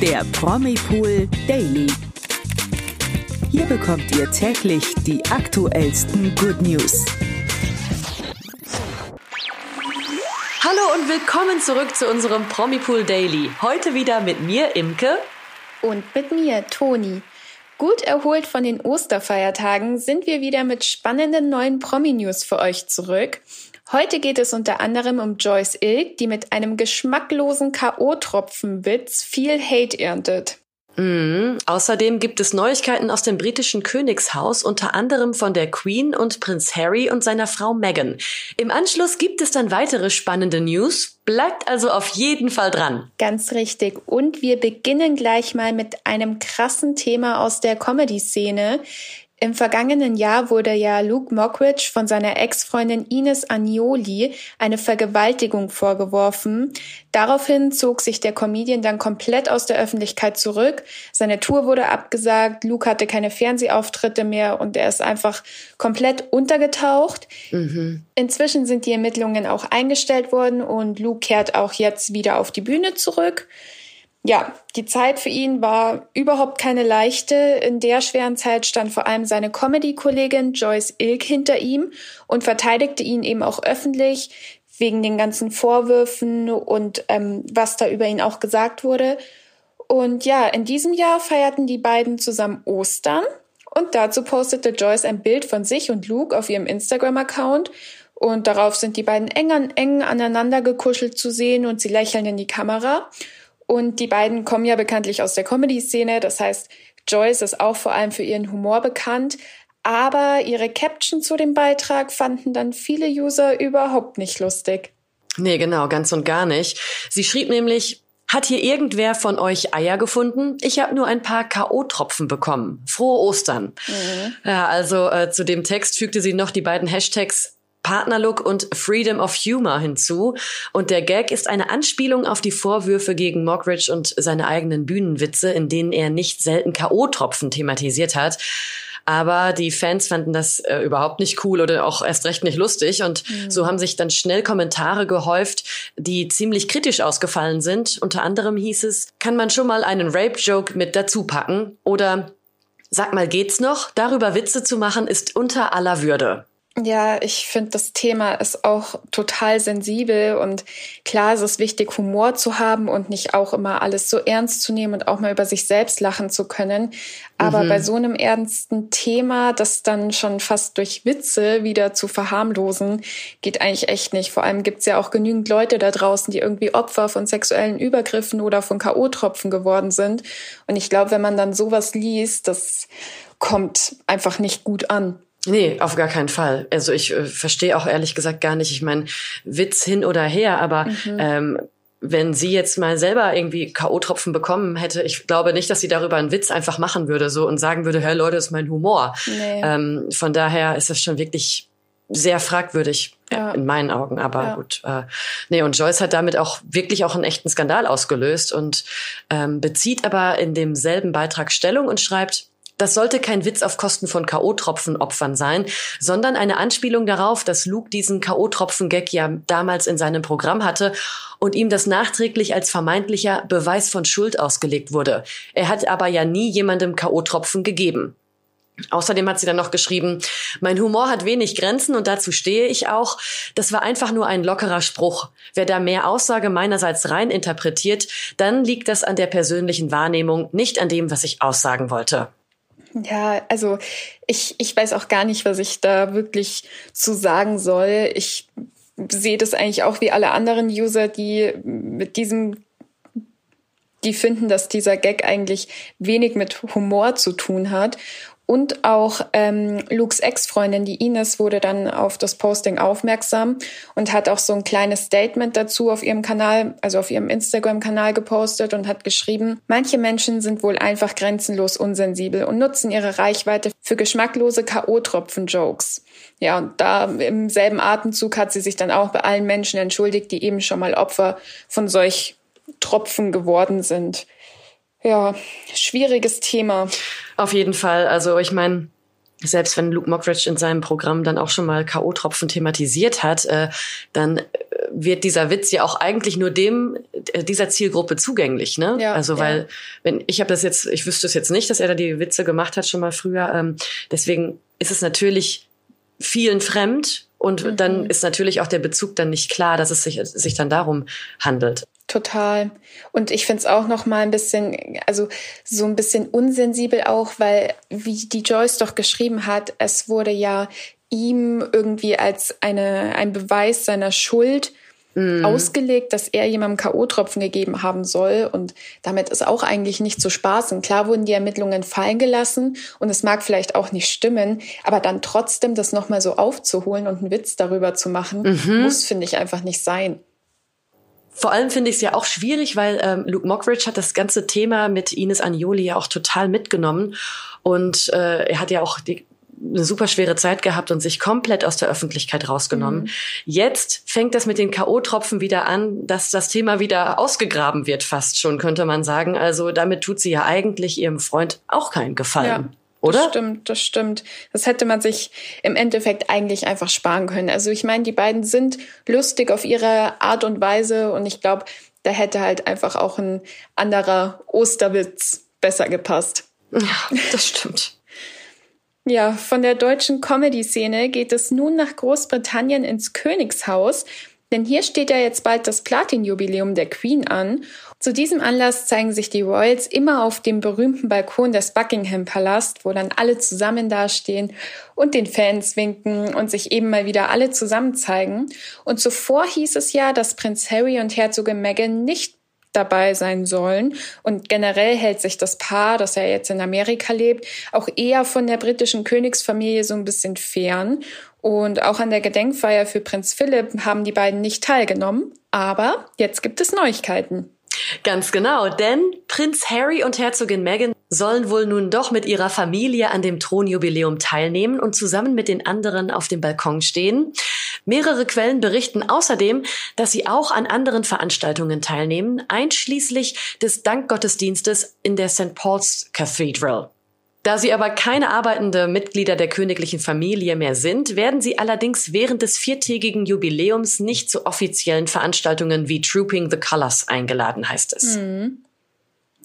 der Promipool Daily. Hier bekommt ihr täglich die aktuellsten Good News. Hallo und willkommen zurück zu unserem Promipool Daily. Heute wieder mit mir, Imke. Und mit mir, Toni. Gut erholt von den Osterfeiertagen sind wir wieder mit spannenden neuen Promi-News für euch zurück. Heute geht es unter anderem um Joyce Ilk, die mit einem geschmacklosen K.O.-Tropfenwitz viel Hate erntet. Mm, außerdem gibt es Neuigkeiten aus dem britischen Königshaus, unter anderem von der Queen und Prinz Harry und seiner Frau Meghan. Im Anschluss gibt es dann weitere spannende News. Bleibt also auf jeden Fall dran. Ganz richtig. Und wir beginnen gleich mal mit einem krassen Thema aus der Comedy-Szene. Im vergangenen Jahr wurde ja Luke Mockridge von seiner Ex-Freundin Ines Agnoli eine Vergewaltigung vorgeworfen. Daraufhin zog sich der Comedian dann komplett aus der Öffentlichkeit zurück. Seine Tour wurde abgesagt, Luke hatte keine Fernsehauftritte mehr und er ist einfach komplett untergetaucht. Mhm. Inzwischen sind die Ermittlungen auch eingestellt worden und Luke kehrt auch jetzt wieder auf die Bühne zurück ja, die Zeit für ihn war überhaupt keine leichte. In der schweren Zeit stand vor allem seine Comedy-Kollegin Joyce Ilk hinter ihm und verteidigte ihn eben auch öffentlich wegen den ganzen Vorwürfen und ähm, was da über ihn auch gesagt wurde. Und ja, in diesem Jahr feierten die beiden zusammen Ostern und dazu postete Joyce ein Bild von sich und Luke auf ihrem Instagram-Account und darauf sind die beiden eng an eng aneinander gekuschelt zu sehen und sie lächeln in die Kamera. Und die beiden kommen ja bekanntlich aus der Comedy-Szene. Das heißt, Joyce ist auch vor allem für ihren Humor bekannt. Aber ihre Caption zu dem Beitrag fanden dann viele User überhaupt nicht lustig. Nee, genau, ganz und gar nicht. Sie schrieb nämlich, hat hier irgendwer von euch Eier gefunden? Ich habe nur ein paar K.O.-Tropfen bekommen. Frohe Ostern. Mhm. Ja, also äh, zu dem Text fügte sie noch die beiden Hashtags Partnerlook und Freedom of Humor hinzu. Und der Gag ist eine Anspielung auf die Vorwürfe gegen Mockridge und seine eigenen Bühnenwitze, in denen er nicht selten K.O.-Tropfen thematisiert hat. Aber die Fans fanden das äh, überhaupt nicht cool oder auch erst recht nicht lustig. Und mhm. so haben sich dann schnell Kommentare gehäuft, die ziemlich kritisch ausgefallen sind. Unter anderem hieß es, kann man schon mal einen Rape-Joke mit dazu packen? Oder sag mal, geht's noch? Darüber Witze zu machen ist unter aller Würde. Ja, ich finde, das Thema ist auch total sensibel und klar ist es wichtig, Humor zu haben und nicht auch immer alles so ernst zu nehmen und auch mal über sich selbst lachen zu können. Aber mhm. bei so einem ernsten Thema, das dann schon fast durch Witze wieder zu verharmlosen, geht eigentlich echt nicht. Vor allem gibt's ja auch genügend Leute da draußen, die irgendwie Opfer von sexuellen Übergriffen oder von K.O.-Tropfen geworden sind. Und ich glaube, wenn man dann sowas liest, das kommt einfach nicht gut an. Nee, auf gar keinen Fall. Also ich äh, verstehe auch ehrlich gesagt gar nicht. Ich meine, Witz hin oder her, aber mhm. ähm, wenn sie jetzt mal selber irgendwie K.O.-Tropfen bekommen hätte, ich glaube nicht, dass sie darüber einen Witz einfach machen würde so und sagen würde, hey Leute, das ist mein Humor. Nee. Ähm, von daher ist das schon wirklich sehr fragwürdig ja. in meinen Augen. Aber ja. gut. Äh, nee, und Joyce hat damit auch wirklich auch einen echten Skandal ausgelöst und ähm, bezieht aber in demselben Beitrag Stellung und schreibt, das sollte kein Witz auf Kosten von K.O.-Tropfen-Opfern sein, sondern eine Anspielung darauf, dass Luke diesen K.O.-Tropfen-Gag ja damals in seinem Programm hatte und ihm das nachträglich als vermeintlicher Beweis von Schuld ausgelegt wurde. Er hat aber ja nie jemandem K.O.-Tropfen gegeben. Außerdem hat sie dann noch geschrieben, mein Humor hat wenig Grenzen und dazu stehe ich auch. Das war einfach nur ein lockerer Spruch. Wer da mehr Aussage meinerseits rein interpretiert, dann liegt das an der persönlichen Wahrnehmung, nicht an dem, was ich aussagen wollte. Ja, also ich, ich weiß auch gar nicht, was ich da wirklich zu sagen soll. Ich sehe das eigentlich auch wie alle anderen User, die mit diesem die finden, dass dieser Gag eigentlich wenig mit Humor zu tun hat. Und auch ähm, Lukes Ex-Freundin, die Ines, wurde dann auf das Posting aufmerksam und hat auch so ein kleines Statement dazu auf ihrem Kanal, also auf ihrem Instagram-Kanal gepostet und hat geschrieben, manche Menschen sind wohl einfach grenzenlos unsensibel und nutzen ihre Reichweite für geschmacklose K.O.-Tropfen-Jokes. Ja, und da im selben Atemzug hat sie sich dann auch bei allen Menschen entschuldigt, die eben schon mal Opfer von solch Tropfen geworden sind. Ja, schwieriges Thema. Auf jeden Fall. Also ich meine, selbst wenn Luke Mockridge in seinem Programm dann auch schon mal K.O.-Tropfen thematisiert hat, äh, dann äh, wird dieser Witz ja auch eigentlich nur dem äh, dieser Zielgruppe zugänglich, ne? Ja, also weil ja. wenn ich habe das jetzt, ich wüsste es jetzt nicht, dass er da die Witze gemacht hat schon mal früher. Ähm, deswegen ist es natürlich vielen fremd und mhm. dann ist natürlich auch der Bezug dann nicht klar, dass es sich sich dann darum handelt. Total. Und ich finde es auch noch mal ein bisschen, also so ein bisschen unsensibel auch, weil wie die Joyce doch geschrieben hat, es wurde ja ihm irgendwie als eine, ein Beweis seiner Schuld mm. ausgelegt, dass er jemandem K.O.-Tropfen gegeben haben soll. Und damit ist auch eigentlich nicht zu spaßen. Klar wurden die Ermittlungen fallen gelassen und es mag vielleicht auch nicht stimmen, aber dann trotzdem das nochmal so aufzuholen und einen Witz darüber zu machen, mhm. muss, finde ich, einfach nicht sein. Vor allem finde ich es ja auch schwierig, weil ähm, Luke Mockridge hat das ganze Thema mit Ines Agnoli ja auch total mitgenommen. Und äh, er hat ja auch die, eine super schwere Zeit gehabt und sich komplett aus der Öffentlichkeit rausgenommen. Mhm. Jetzt fängt das mit den K.O.-Tropfen wieder an, dass das Thema wieder ausgegraben wird, fast schon, könnte man sagen. Also damit tut sie ja eigentlich ihrem Freund auch keinen Gefallen. Ja. Oder? Das stimmt, das stimmt. Das hätte man sich im Endeffekt eigentlich einfach sparen können. Also ich meine, die beiden sind lustig auf ihre Art und Weise und ich glaube, da hätte halt einfach auch ein anderer Osterwitz besser gepasst. Ja, das stimmt. Ja, von der deutschen Comedy-Szene geht es nun nach Großbritannien ins Königshaus, denn hier steht ja jetzt bald das Platin-Jubiläum der Queen an zu diesem Anlass zeigen sich die Royals immer auf dem berühmten Balkon des Buckingham Palast, wo dann alle zusammen dastehen und den Fans winken und sich eben mal wieder alle zusammen zeigen. Und zuvor hieß es ja, dass Prinz Harry und Herzogin Meghan nicht dabei sein sollen. Und generell hält sich das Paar, das ja jetzt in Amerika lebt, auch eher von der britischen Königsfamilie so ein bisschen fern. Und auch an der Gedenkfeier für Prinz Philipp haben die beiden nicht teilgenommen. Aber jetzt gibt es Neuigkeiten. Ganz genau, denn Prinz Harry und Herzogin Meghan sollen wohl nun doch mit ihrer Familie an dem Thronjubiläum teilnehmen und zusammen mit den anderen auf dem Balkon stehen. Mehrere Quellen berichten außerdem, dass sie auch an anderen Veranstaltungen teilnehmen, einschließlich des Dankgottesdienstes in der St. Paul's Cathedral. Da sie aber keine arbeitende Mitglieder der königlichen Familie mehr sind, werden sie allerdings während des viertägigen Jubiläums nicht zu offiziellen Veranstaltungen wie Trooping the Colors eingeladen, heißt es. Mhm.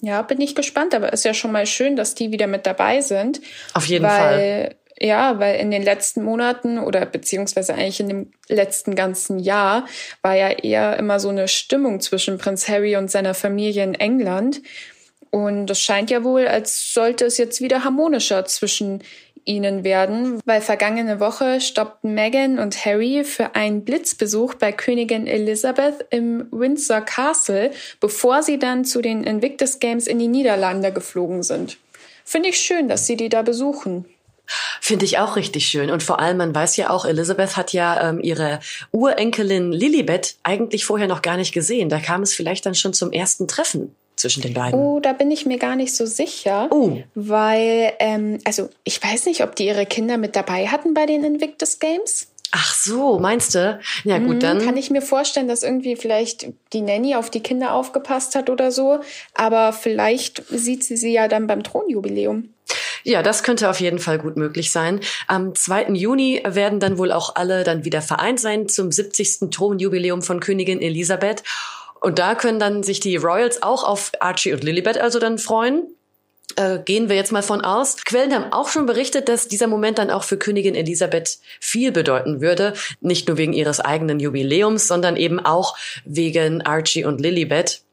Ja, bin ich gespannt, aber ist ja schon mal schön, dass die wieder mit dabei sind. Auf jeden weil, Fall. Ja, weil in den letzten Monaten oder beziehungsweise eigentlich in dem letzten ganzen Jahr war ja eher immer so eine Stimmung zwischen Prinz Harry und seiner Familie in England. Und es scheint ja wohl, als sollte es jetzt wieder harmonischer zwischen ihnen werden, weil vergangene Woche stoppten Meghan und Harry für einen Blitzbesuch bei Königin Elizabeth im Windsor Castle, bevor sie dann zu den Invictus Games in die Niederlande geflogen sind. Finde ich schön, dass sie die da besuchen. Finde ich auch richtig schön. Und vor allem, man weiß ja auch, Elizabeth hat ja ähm, ihre Urenkelin Lilibet eigentlich vorher noch gar nicht gesehen. Da kam es vielleicht dann schon zum ersten Treffen zwischen den beiden? Oh, da bin ich mir gar nicht so sicher. Oh. Weil, ähm, also ich weiß nicht, ob die ihre Kinder mit dabei hatten bei den Invictus Games. Ach so, meinst du? Ja gut, mhm, dann kann ich mir vorstellen, dass irgendwie vielleicht die Nanny auf die Kinder aufgepasst hat oder so. Aber vielleicht sieht sie sie ja dann beim Thronjubiläum. Ja, das könnte auf jeden Fall gut möglich sein. Am 2. Juni werden dann wohl auch alle dann wieder vereint sein zum 70. Thronjubiläum von Königin Elisabeth. Und da können dann sich die Royals auch auf Archie und Lilibet also dann freuen. Äh, gehen wir jetzt mal von aus. Quellen haben auch schon berichtet, dass dieser Moment dann auch für Königin Elisabeth viel bedeuten würde. Nicht nur wegen ihres eigenen Jubiläums, sondern eben auch wegen Archie und Lilibet.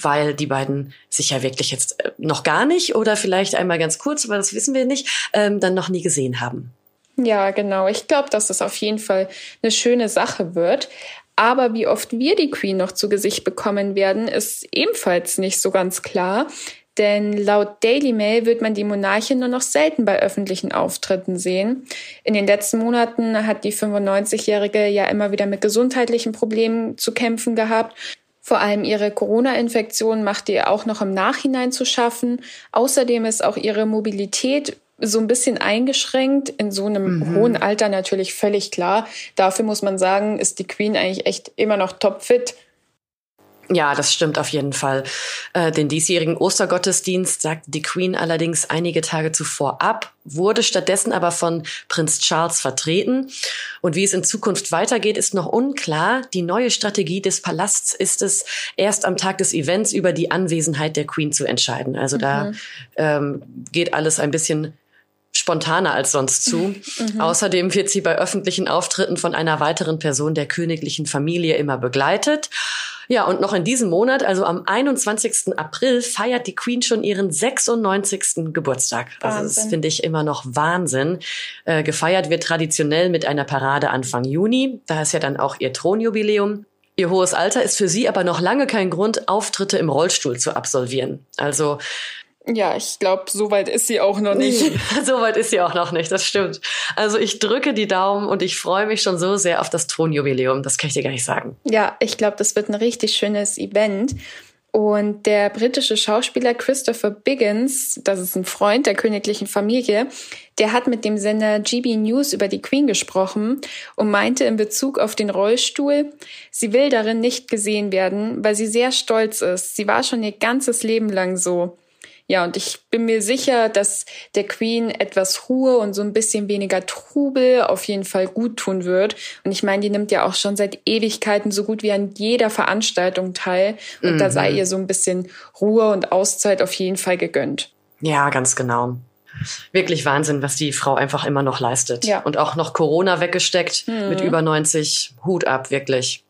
Weil die beiden sich ja wirklich jetzt äh, noch gar nicht oder vielleicht einmal ganz kurz, aber das wissen wir nicht, ähm, dann noch nie gesehen haben. Ja, genau. Ich glaube, dass es auf jeden Fall eine schöne Sache wird. Aber wie oft wir die Queen noch zu Gesicht bekommen werden, ist ebenfalls nicht so ganz klar. Denn laut Daily Mail wird man die Monarchin nur noch selten bei öffentlichen Auftritten sehen. In den letzten Monaten hat die 95-Jährige ja immer wieder mit gesundheitlichen Problemen zu kämpfen gehabt. Vor allem ihre Corona-Infektion macht ihr auch noch im Nachhinein zu schaffen. Außerdem ist auch ihre Mobilität so ein bisschen eingeschränkt, in so einem mhm. hohen Alter natürlich völlig klar. Dafür muss man sagen, ist die Queen eigentlich echt immer noch topfit. Ja, das stimmt auf jeden Fall. Äh, den diesjährigen Ostergottesdienst sagte die Queen allerdings einige Tage zuvor ab, wurde stattdessen aber von Prinz Charles vertreten. Und wie es in Zukunft weitergeht, ist noch unklar. Die neue Strategie des Palasts ist es, erst am Tag des Events über die Anwesenheit der Queen zu entscheiden. Also mhm. da ähm, geht alles ein bisschen spontaner als sonst zu. Mhm. Außerdem wird sie bei öffentlichen Auftritten von einer weiteren Person der königlichen Familie immer begleitet. Ja, und noch in diesem Monat, also am 21. April, feiert die Queen schon ihren 96. Geburtstag. Wahnsinn. Also das finde ich immer noch Wahnsinn. Äh, gefeiert wird traditionell mit einer Parade Anfang Juni. Da ist ja dann auch ihr Thronjubiläum. Ihr hohes Alter ist für sie aber noch lange kein Grund, Auftritte im Rollstuhl zu absolvieren. Also ja, ich glaube, so weit ist sie auch noch nicht. so weit ist sie auch noch nicht, das stimmt. Also ich drücke die Daumen und ich freue mich schon so sehr auf das Thronjubiläum. Das kann ich dir gar nicht sagen. Ja, ich glaube, das wird ein richtig schönes Event. Und der britische Schauspieler Christopher Biggins, das ist ein Freund der königlichen Familie, der hat mit dem Sender GB News über die Queen gesprochen und meinte in Bezug auf den Rollstuhl, sie will darin nicht gesehen werden, weil sie sehr stolz ist. Sie war schon ihr ganzes Leben lang so. Ja, und ich bin mir sicher, dass der Queen etwas Ruhe und so ein bisschen weniger Trubel auf jeden Fall gut tun wird. Und ich meine, die nimmt ja auch schon seit Ewigkeiten so gut wie an jeder Veranstaltung teil. Und mhm. da sei mhm. ihr so ein bisschen Ruhe und Auszeit auf jeden Fall gegönnt. Ja, ganz genau. Wirklich Wahnsinn, was die Frau einfach immer noch leistet. Ja. Und auch noch Corona weggesteckt mhm. mit über 90. Hut ab, wirklich.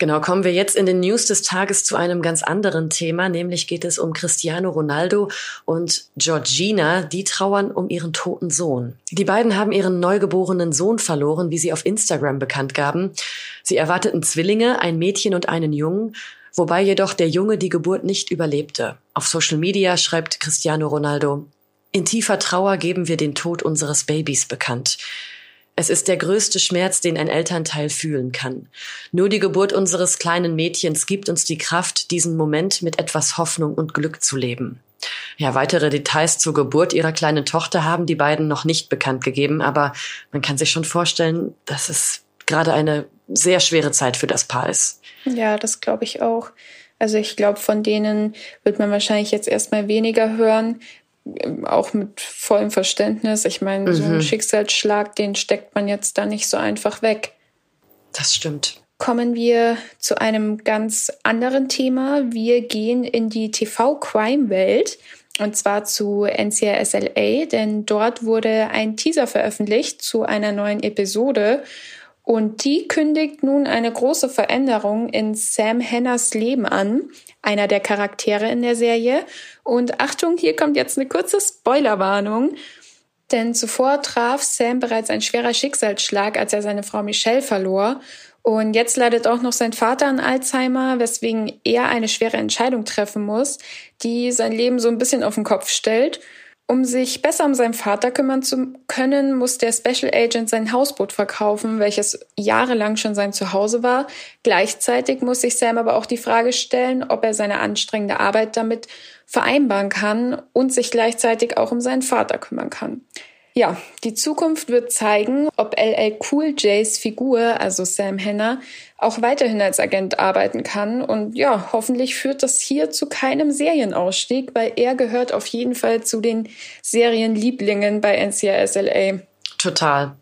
Genau, kommen wir jetzt in den News des Tages zu einem ganz anderen Thema, nämlich geht es um Cristiano Ronaldo und Georgina, die trauern um ihren toten Sohn. Die beiden haben ihren neugeborenen Sohn verloren, wie sie auf Instagram bekannt gaben. Sie erwarteten Zwillinge, ein Mädchen und einen Jungen, wobei jedoch der Junge die Geburt nicht überlebte. Auf Social Media schreibt Cristiano Ronaldo, in tiefer Trauer geben wir den Tod unseres Babys bekannt. Es ist der größte Schmerz, den ein Elternteil fühlen kann. Nur die Geburt unseres kleinen Mädchens gibt uns die Kraft, diesen Moment mit etwas Hoffnung und Glück zu leben. Ja, weitere Details zur Geburt ihrer kleinen Tochter haben die beiden noch nicht bekannt gegeben, aber man kann sich schon vorstellen, dass es gerade eine sehr schwere Zeit für das Paar ist. Ja, das glaube ich auch. Also ich glaube, von denen wird man wahrscheinlich jetzt erstmal weniger hören, auch mit vollem Verständnis. Ich meine, mhm. so ein. Schicksalsschlag, den steckt man jetzt da nicht so einfach weg. Das stimmt. Kommen wir zu einem ganz anderen Thema. Wir gehen in die TV-Crime-Welt. Und zwar zu NCISLA, denn dort wurde ein Teaser veröffentlicht zu einer neuen Episode. Und die kündigt nun eine große Veränderung in Sam Henners Leben an, einer der Charaktere in der Serie. Und Achtung, hier kommt jetzt eine kurze Spoilerwarnung. Denn zuvor traf Sam bereits ein schwerer Schicksalsschlag, als er seine Frau Michelle verlor. Und jetzt leidet auch noch sein Vater an Alzheimer, weswegen er eine schwere Entscheidung treffen muss, die sein Leben so ein bisschen auf den Kopf stellt. Um sich besser um seinen Vater kümmern zu können, muss der Special Agent sein Hausboot verkaufen, welches jahrelang schon sein Zuhause war. Gleichzeitig muss sich Sam aber auch die Frage stellen, ob er seine anstrengende Arbeit damit vereinbaren kann und sich gleichzeitig auch um seinen Vater kümmern kann. Ja, die Zukunft wird zeigen, ob LL Cool Jays Figur, also Sam Henner, auch weiterhin als Agent arbeiten kann. Und ja, hoffentlich führt das hier zu keinem Serienausstieg, weil er gehört auf jeden Fall zu den Serienlieblingen bei NCIS LA. Total.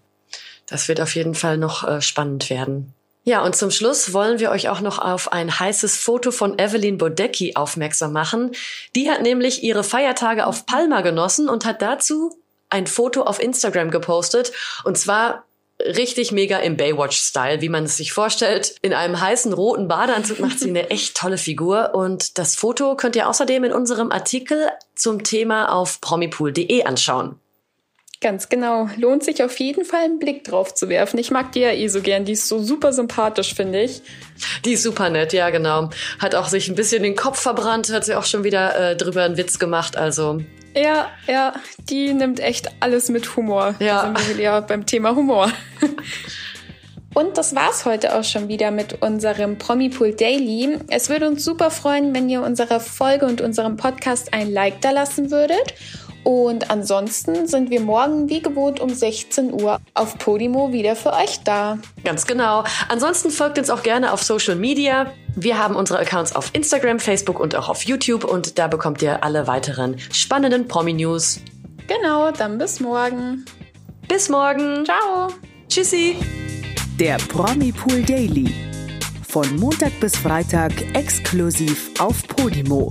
Das wird auf jeden Fall noch äh, spannend werden. Ja, und zum Schluss wollen wir euch auch noch auf ein heißes Foto von Evelyn Bodecki aufmerksam machen. Die hat nämlich ihre Feiertage auf Palma genossen und hat dazu ein Foto auf Instagram gepostet und zwar richtig mega im Baywatch-Style, wie man es sich vorstellt. In einem heißen roten Badeanzug macht sie eine echt tolle Figur und das Foto könnt ihr außerdem in unserem Artikel zum Thema auf promipool.de anschauen. Ganz genau. Lohnt sich auf jeden Fall einen Blick drauf zu werfen. Ich mag die ja eh so gern. Die ist so super sympathisch, finde ich. Die ist super nett, ja, genau. Hat auch sich ein bisschen den Kopf verbrannt, hat sie auch schon wieder äh, drüber einen Witz gemacht. Also ja, ja, die nimmt echt alles mit Humor. Ja. Da sind wir ja beim Thema Humor. Und das war's heute auch schon wieder mit unserem Promipool Daily. Es würde uns super freuen, wenn ihr unserer Folge und unserem Podcast ein Like da lassen würdet. Und ansonsten sind wir morgen wie gewohnt um 16 Uhr auf Podimo wieder für euch da. Ganz genau. Ansonsten folgt uns auch gerne auf Social Media. Wir haben unsere Accounts auf Instagram, Facebook und auch auf YouTube und da bekommt ihr alle weiteren spannenden Promi-News. Genau, dann bis morgen. Bis morgen. Ciao. Tschüssi. Der Promi Pool Daily. Von Montag bis Freitag exklusiv auf Podimo.